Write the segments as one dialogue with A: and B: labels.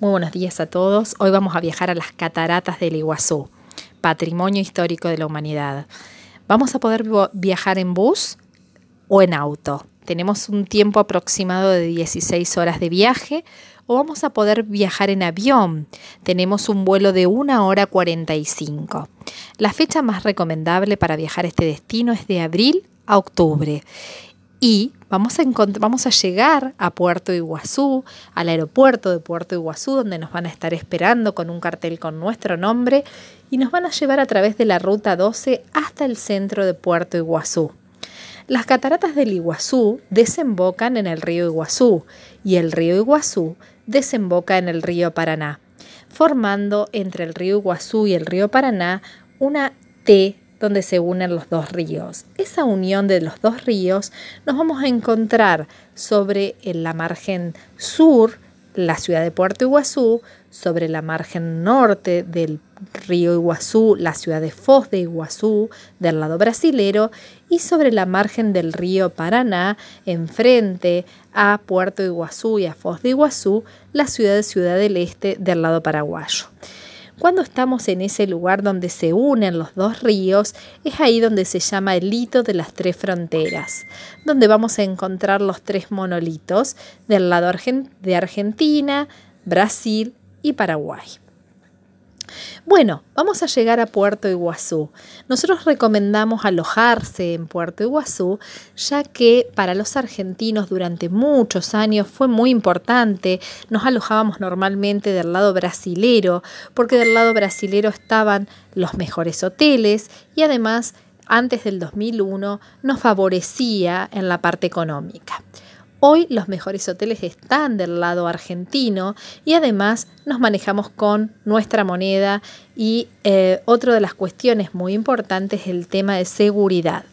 A: Muy buenos días a todos. Hoy vamos a viajar a las cataratas del Iguazú, patrimonio histórico de la humanidad. Vamos a poder viajar en bus o en auto. Tenemos un tiempo aproximado de 16 horas de viaje o vamos a poder viajar en avión. Tenemos un vuelo de 1 hora 45. La fecha más recomendable para viajar a este destino es de abril a octubre y vamos a, llegar a Puerto Iguazú, al aeropuerto de Puerto Iguazú, donde nos van a estar esperando con un cartel con nuestro nombre y nos van a llevar a través de la ruta 12 hasta el centro de Puerto Iguazú. Las cataratas del Iguazú desembocan en el río Iguazú y el río Iguazú desemboca en el río Paraná, formando entre el río Iguazú y el río Paraná una T donde se unen los dos ríos. Esa unión de los dos ríos nos vamos a encontrar sobre la margen sur, la ciudad de Puerto Iguazú, sobre la margen norte del río Iguazú, la ciudad de Foz de Iguazú, del lado brasilero, y sobre la margen del río Paraná, enfrente a Puerto Iguazú y a Foz de Iguazú, la ciudad de Ciudad del Este del lado paraguayo. Cuando estamos en ese lugar donde se unen los dos ríos, es ahí donde se llama el hito de las tres fronteras, donde vamos a encontrar los tres monolitos del lado de Argentina, Brasil y Paraguay. Bueno, vamos a llegar a Puerto Iguazú. Nosotros recomendamos alojarse en Puerto Iguazú, ya que para los argentinos durante muchos años fue muy importante. Nos alojábamos normalmente del lado brasilero, porque del lado brasilero estaban los mejores hoteles y además antes del 2001 nos favorecía en la parte económica. Hoy los mejores hoteles están del lado argentino y además nos manejamos con nuestra moneda y eh, otra de las cuestiones muy importantes es el tema de seguridad.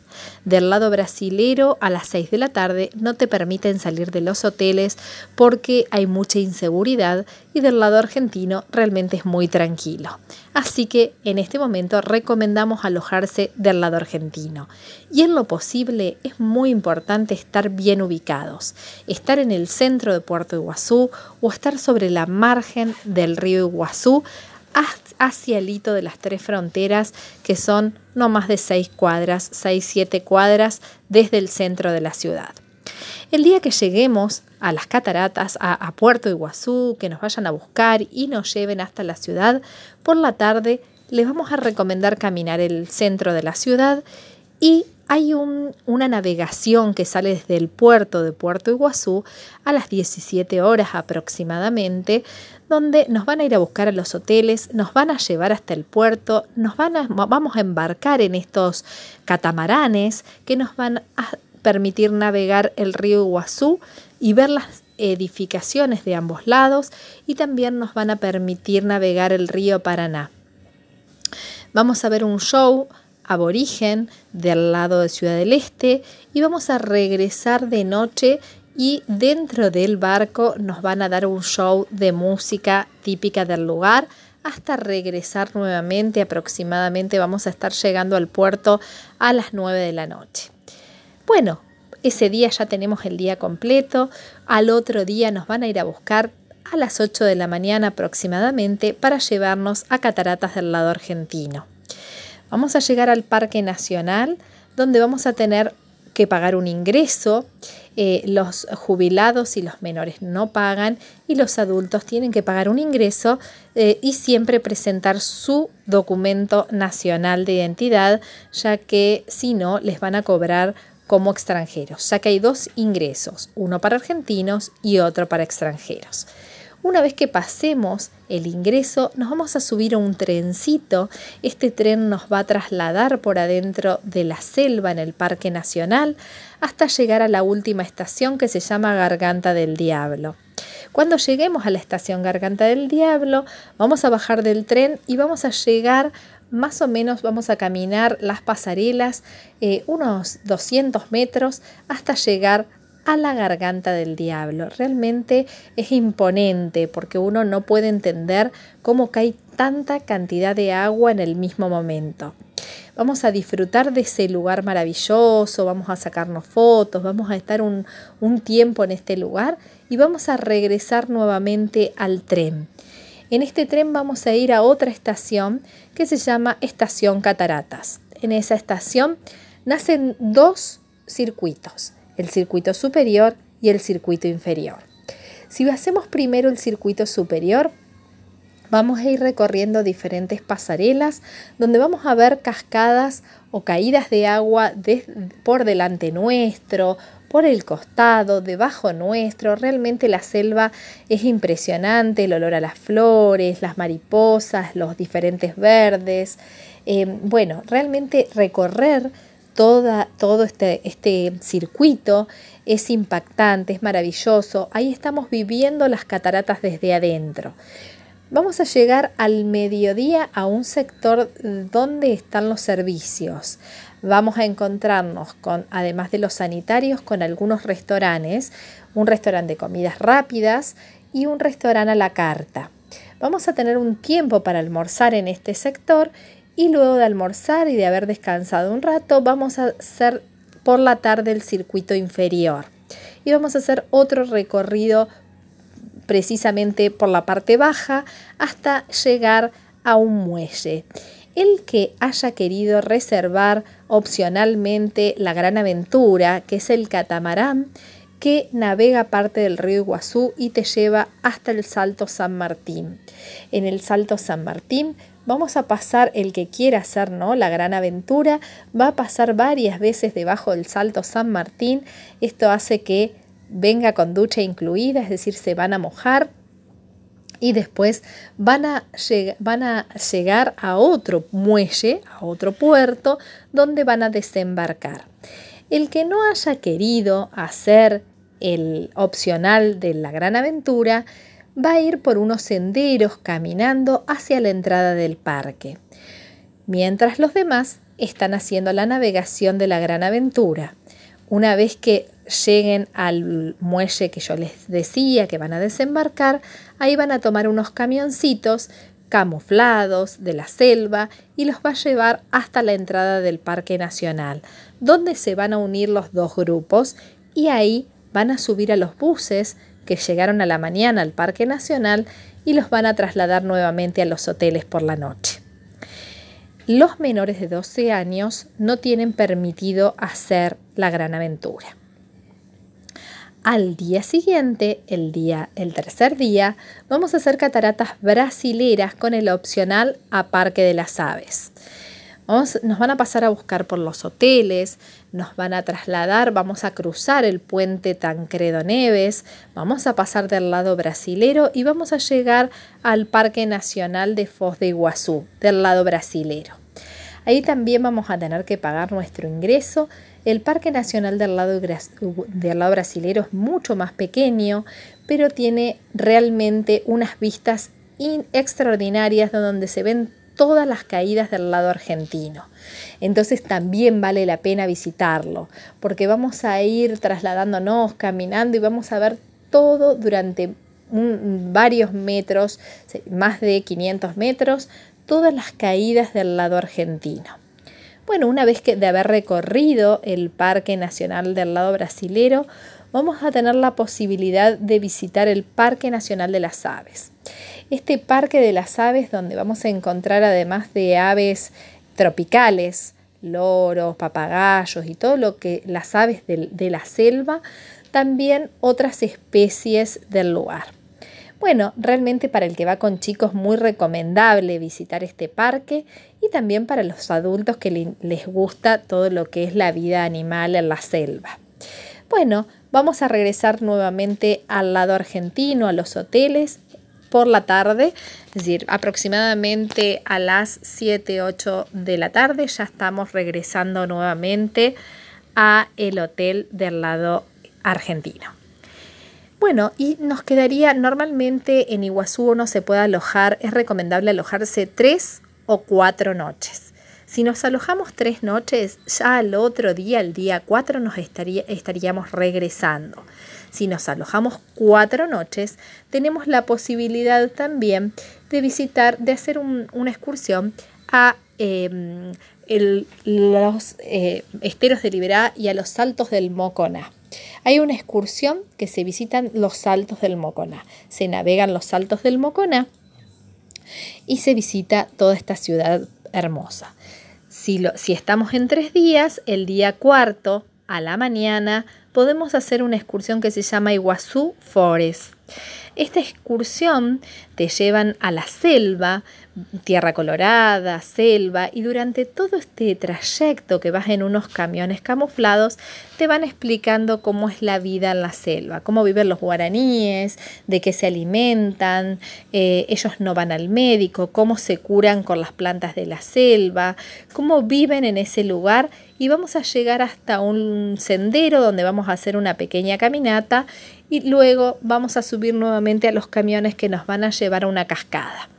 A: Del lado brasilero a las 6 de la tarde no te permiten salir de los hoteles porque hay mucha inseguridad y del lado argentino realmente es muy tranquilo. Así que en este momento recomendamos alojarse del lado argentino. Y en lo posible es muy importante estar bien ubicados, estar en el centro de Puerto Iguazú o estar sobre la margen del río Iguazú hacia el hito de las tres fronteras, que son no más de seis cuadras, seis, siete cuadras desde el centro de la ciudad. El día que lleguemos a las cataratas, a, a, Puerto Iguazú, que nos vayan a buscar y nos lleven hasta la ciudad, por la tarde les vamos a recomendar caminar el centro de la ciudad y hay una navegación que sale desde el puerto de Puerto Iguazú a las 17 horas aproximadamente, donde nos van a ir a buscar a los hoteles, nos van a llevar hasta el puerto, nos van a, vamos a embarcar en estos catamaranes que nos van a permitir navegar el río Iguazú y ver las edificaciones de ambos lados y también nos van a permitir navegar el río Paraná. Vamos a ver un show aborigen del lado de Ciudad del Este y vamos a regresar de noche y dentro del barco nos van a dar un show de música típica del lugar hasta regresar nuevamente aproximadamente vamos a estar llegando al puerto a las 9 de la noche. Bueno, ese día ya tenemos el día completo, al otro día nos van a ir a buscar a las 8 de la mañana aproximadamente para llevarnos a Cataratas del lado argentino. Vamos a llegar al Parque Nacional, donde vamos a tener que pagar un ingreso. Eh, los jubilados y los menores no pagan y los adultos tienen que pagar un ingreso eh, y siempre presentar su documento nacional de identidad, ya que si no les van a cobrar como extranjeros, ya que hay dos ingresos, uno para argentinos y otro para extranjeros. Una vez que pasemos el ingreso, nos vamos a subir a un trencito. Este tren nos va a trasladar por adentro de la selva en el Parque Nacional hasta llegar a la última estación que se llama Garganta del Diablo. Cuando lleguemos a la estación Garganta del Diablo, vamos a bajar del tren y vamos a llegar más o menos vamos a caminar las pasarelas eh, unos 200 metros hasta llegar a la garganta del diablo. Realmente es imponente porque uno no puede entender cómo cae tanta cantidad de agua en el mismo momento. vamos a disfrutar de ese lugar maravilloso, vamos a sacarnos fotos, vamos a estar un, un tiempo en este lugar y vamos a regresar nuevamente al tren. En este tren vamos a ir a otra estación que se llama Estación Cataratas. En esa estación nacen dos circuitos, el circuito superior y el circuito inferior. Si hacemos primero el circuito superior, vamos a ir recorriendo diferentes pasarelas donde vamos a ver cascadas o caídas de agua por delante nuestro, por el costado, debajo nuestro. Realmente la selva es impresionante, el olor a las flores, las mariposas, los diferentes verdes. Eh, bueno, realmente recorrer toda, todo este, este circuito es impactante, es maravilloso. Ahí estamos viviendo las cataratas desde adentro. Vamos a llegar al mediodía a un sector donde están los servicios. Vamos a encontrarnos con, además de los sanitarios, con algunos restaurantes, un restaurante de comidas rápidas y un restaurante a la carta. Vamos a tener un tiempo para almorzar en este sector y luego de almorzar y de haber descansado un rato, vamos a hacer por la tarde el circuito inferior. Y vamos a hacer otro recorrido precisamente por la parte baja hasta llegar a un muelle. El que haya querido reservar opcionalmente la gran aventura, que es el catamarán, que navega parte del río Iguazú y te lleva hasta el Salto San Martín. En el Salto San Martín vamos a pasar el que quiera hacer ¿no? la gran aventura, va a pasar varias veces debajo del Salto San Martín. Esto hace que venga con ducha incluida, es decir, se van a mojar y después van a, van a, llegar a otro muelle, a otro puerto, donde van a desembarcar. El que no haya querido hacer el opcional de la gran aventura, va a ir por unos senderos caminando hacia la entrada del parque, mientras los demás están haciendo la navegación de la gran aventura. Una vez que lleguen al muelle que yo les decía que van a desembarcar, ahí van a tomar unos camioncitos camuflados de la selva y los va a llevar hasta la entrada del Parque Nacional, donde se van a unir los dos grupos y ahí van a subir a los buses que llegaron a la mañana al Parque Nacional y los van a trasladar nuevamente a los hoteles por la noche. Los menores de 12 años no tienen permitido hacer la gran aventura. Al día siguiente, el día, el tercer día, vamos a hacer cataratas brasileras con el opcional a Parque de las Aves. Nos van a pasar a buscar por los hoteles, nos van a trasladar, vamos a cruzar el puente Tancredo Neves, vamos a pasar del lado brasilero y vamos a llegar al Parque Nacional de Foz de Iguazú, del lado brasilero. Ahí también vamos a tener que pagar nuestro ingreso el Parque Nacional del lado, del lado brasilero es mucho más pequeño, pero tiene realmente unas vistas extraordinarias donde se ven todas las caídas del lado argentino. Entonces también vale la pena visitarlo, porque vamos a ir trasladándonos, caminando y vamos a ver todo durante varios metros, más de 500 metros, todas las caídas del lado argentino. Bueno, una vez que de haber recorrido el Parque Nacional del lado brasilero, vamos a tener la posibilidad de visitar el Parque Nacional de las Aves. Este Parque de las Aves donde vamos a encontrar además de aves tropicales, loros, papagayos y todo lo que las aves de, de la selva, también otras especies del lugar. Bueno, realmente para el que va con chicos muy recomendable visitar este parque y también para los adultos que les gusta todo lo que es la vida animal en la selva. Bueno, vamos a regresar nuevamente al lado argentino, a los hoteles por la tarde, es decir, aproximadamente a las 7, 8 de la tarde ya estamos regresando nuevamente a el hotel del lado argentino. Bueno, y nos quedaría normalmente en Iguazú uno se puede alojar, es recomendable alojarse tres o cuatro noches. Si nos alojamos tres noches, ya al otro día, el día cuatro, nos estaría, estaríamos regresando. Si nos alojamos cuatro noches, tenemos la posibilidad también de visitar, de hacer una excursión a em, los eh, esteros de Liberá y a los saltos del Moconá. Hay una excursión que se visitan los saltos del Moconá. Se navegan los saltos del Moconá y se visita toda esta ciudad hermosa. Si, si estamos en tres días, el día cuarto a la mañana podemos hacer una excursión que se llama Iguazú Forest. Esta excursión te llevan a la selva, tierra colorada, selva, y durante todo este trayecto que vas en unos camiones camuflados, te van explicando cómo es la vida en la selva, cómo viven los guaraníes, de qué se alimentan, eh, ellos no van al médico, cómo se curan con las plantas de la selva, cómo viven en ese lugar y vamos a llegar hasta un sendero donde vamos a hacer una pequeña caminata y luego vamos a subir nuevamente a los camiones que nos van a llevar a una cascada.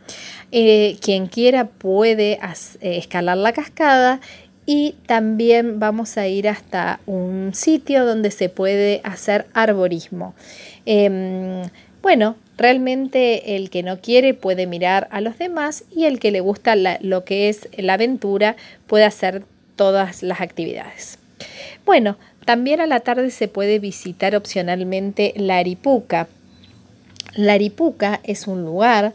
A: Eh, quien quiera puede eh, escalar la cascada y también vamos a ir hasta un sitio donde se puede hacer arborismo. Em, bueno, realmente el que no quiere puede mirar a los demás y el que le gusta lo que es la aventura puede hacer todas las actividades. Bueno, también a la tarde se puede visitar opcionalmente la Aripuca. La Aripuca es un lugar,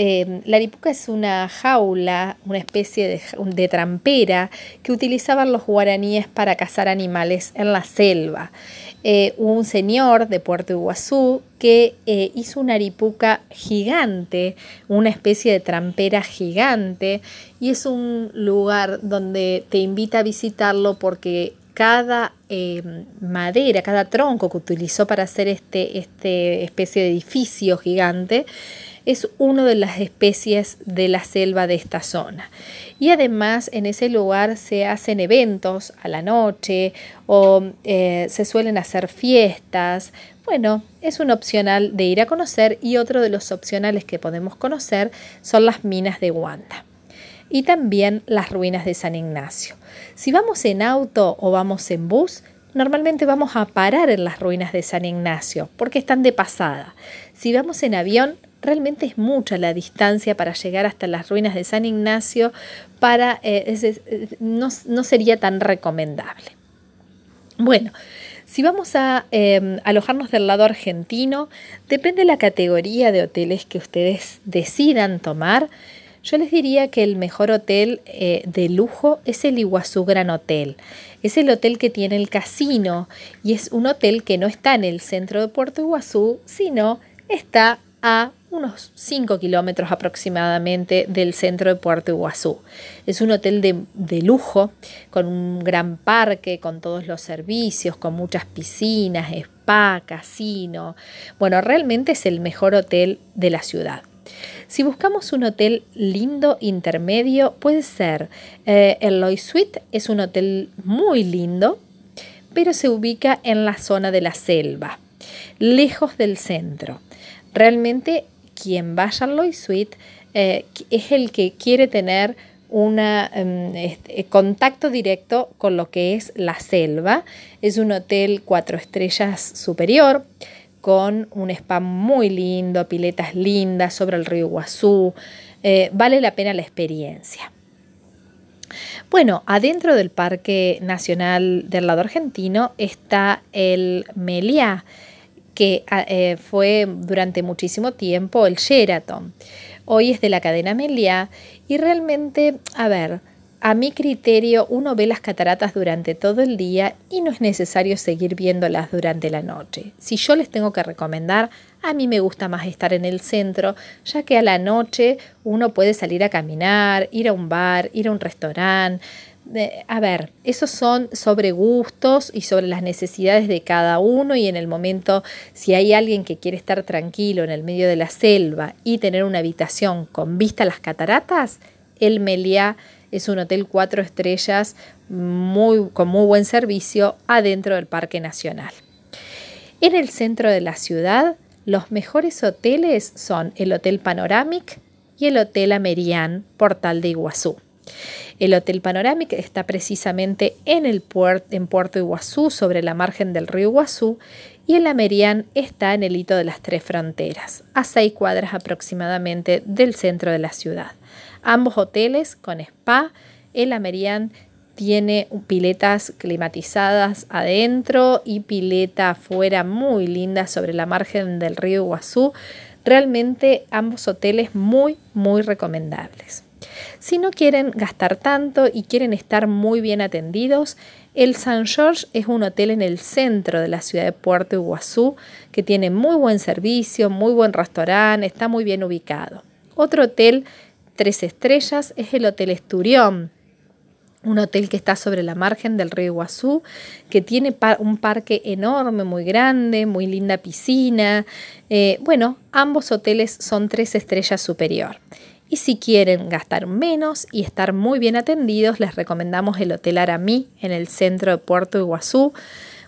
A: eh, la Aripuca es una jaula, una especie de, trampera que utilizaban los guaraníes para cazar animales en la selva. Eh, un señor de Puerto Iguazú que eh, hizo una aripuca gigante, una especie de trampera gigante, y es un lugar donde te invita a visitarlo porque cada eh, madera, cada tronco que utilizó para hacer este, este especie de edificio gigante, es una de las especies de la selva de esta zona. Y además en ese lugar se hacen eventos a la noche o eh, se suelen hacer fiestas. Bueno, es un opcional de ir a conocer y otro de los opcionales que podemos conocer son las minas de Guanta y también las ruinas de San Ignacio. Si vamos en auto o vamos en bus, normalmente vamos a parar en las ruinas de San Ignacio porque están de pasada. Si vamos en avión, realmente es mucha la distancia para llegar hasta las ruinas de San Ignacio, para, eh, no, sería tan recomendable. Bueno, si vamos a em, alojarnos del lado argentino, depende de la categoría de hoteles que ustedes decidan tomar. Yo les diría que el mejor hotel eh, de lujo es el Iguazú Gran Hotel. Es el hotel que tiene el casino y es un hotel que no está en el centro de Puerto Iguazú, sino está a unos 5 kilómetros aproximadamente del centro de Puerto Iguazú. Es un hotel de, de, lujo, con un gran parque, con todos los servicios, con muchas piscinas, spa, casino. Bueno, realmente es el mejor hotel de la ciudad. Si buscamos un hotel lindo intermedio, puede ser eh, el Loy Suite, es un hotel muy lindo, pero se ubica en la zona de la selva, lejos del centro. Realmente quien vaya al Loy Suite eh, es el que quiere tener un em, este, contacto directo con lo que es la selva. Es un hotel cuatro estrellas superior con un spa muy lindo, piletas lindas sobre el río Iguazú. Eh, vale la pena la experiencia. Bueno, adentro del Parque Nacional del lado argentino está el Meliá, que ah, eh, fue durante muchísimo tiempo el Sheraton. Hoy es de la cadena Meliá y realmente, a ver, a mi criterio, uno ve las cataratas durante todo el día y no es necesario seguir viéndolas durante la noche. Si yo les tengo que recomendar, a mí me gusta más estar en el centro, ya que a la noche uno puede salir a caminar, ir a un bar, ir a un restaurante. A ver, esos son sobre gustos y sobre las necesidades de cada uno y en el momento, si hay alguien que quiere estar tranquilo en el medio de la selva y tener una habitación con vista a las cataratas, el Meliá es un hotel cuatro estrellas muy, con muy buen servicio adentro del Parque Nacional. En el centro de la ciudad, los mejores hoteles son el Hotel Panoramic y el Hotel Amerian Portal de Iguazú. El Hotel Panoramic está precisamente en, el en Puerto Iguazú, sobre la margen del río Iguazú, y el Amerian está en el hito de las tres fronteras, a seis cuadras aproximadamente del centro de la ciudad ambos hoteles con spa El Amerian tiene piletas climatizadas adentro y pileta afuera muy linda sobre la margen del río Iguazú. Realmente ambos hoteles muy, muy recomendables. Si no quieren gastar tanto y quieren estar muy bien atendidos, el San George es un hotel en el centro de la ciudad de Puerto Iguazú que tiene muy buen servicio, muy buen restaurante, está muy bien ubicado. Otro hotel tres estrellas es el Hotel Esturión, un hotel que está sobre la margen del río Iguazú, que tiene un parque enorme, muy grande, muy linda piscina. Eh, bueno, ambos hoteles son tres estrellas superior. Y si quieren gastar menos y estar muy bien atendidos, les recomendamos el Hotel Aramí en el centro de Puerto Iguazú.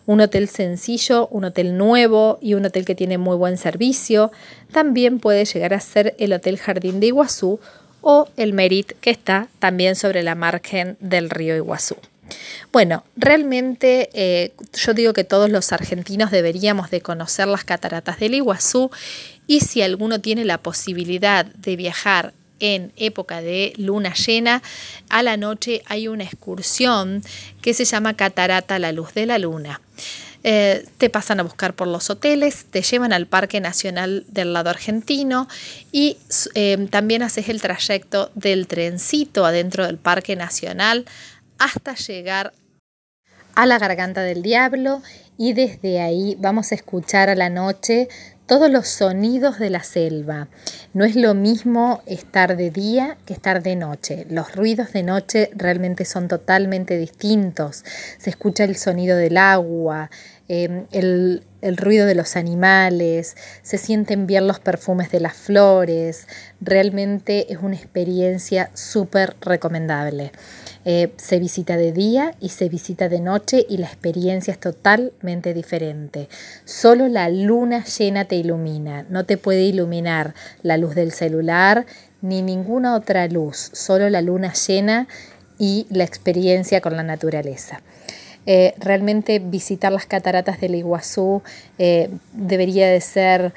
A: Un hotel sencillo, un hotel nuevo y un hotel que tiene muy buen servicio. También puede llegar a ser el Hotel Jardín de Iguazú o el Merit que está también sobre la margen del río Iguazú. Bueno, realmente eh, yo digo que todos los argentinos deberíamos de conocer las cataratas del Iguazú y si alguno tiene la posibilidad de viajar en época de luna llena, a la noche hay una excursión que se llama Catarata la Luz de la Luna. Eh, te pasan a buscar por los hoteles, te llevan al Parque Nacional del lado argentino y eh, también haces el trayecto del trencito adentro del Parque Nacional hasta llegar a la Garganta del Diablo y desde ahí vamos a escuchar a la noche todos los sonidos de la selva. No es lo mismo estar de día que estar de noche. Los ruidos de noche realmente son totalmente distintos. Se escucha el sonido del agua, em, el, el ruido de los animales, se sienten bien los perfumes de las flores. Realmente es una experiencia súper recomendable. Eh, se visita de día y se visita de noche y la experiencia es totalmente diferente. Solo la luna llena te ilumina, no te puede iluminar la luz del celular ni ninguna otra luz, solo la luna llena y la experiencia con la naturaleza. Eh, realmente visitar las cataratas del Iguazú eh, debería de ser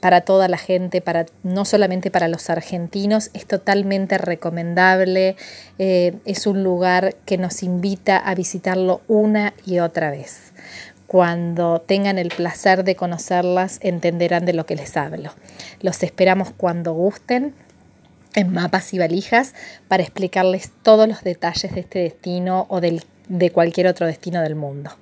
A: para toda la gente, para, no solamente para los argentinos, es totalmente recomendable, eh, es un lugar que nos invita a visitarlo una y otra vez. Cuando tengan el placer de conocerlas, entenderán de lo que les hablo. Los esperamos cuando gusten en mapas y valijas para explicarles todos los detalles de este destino o del, de cualquier otro destino del mundo.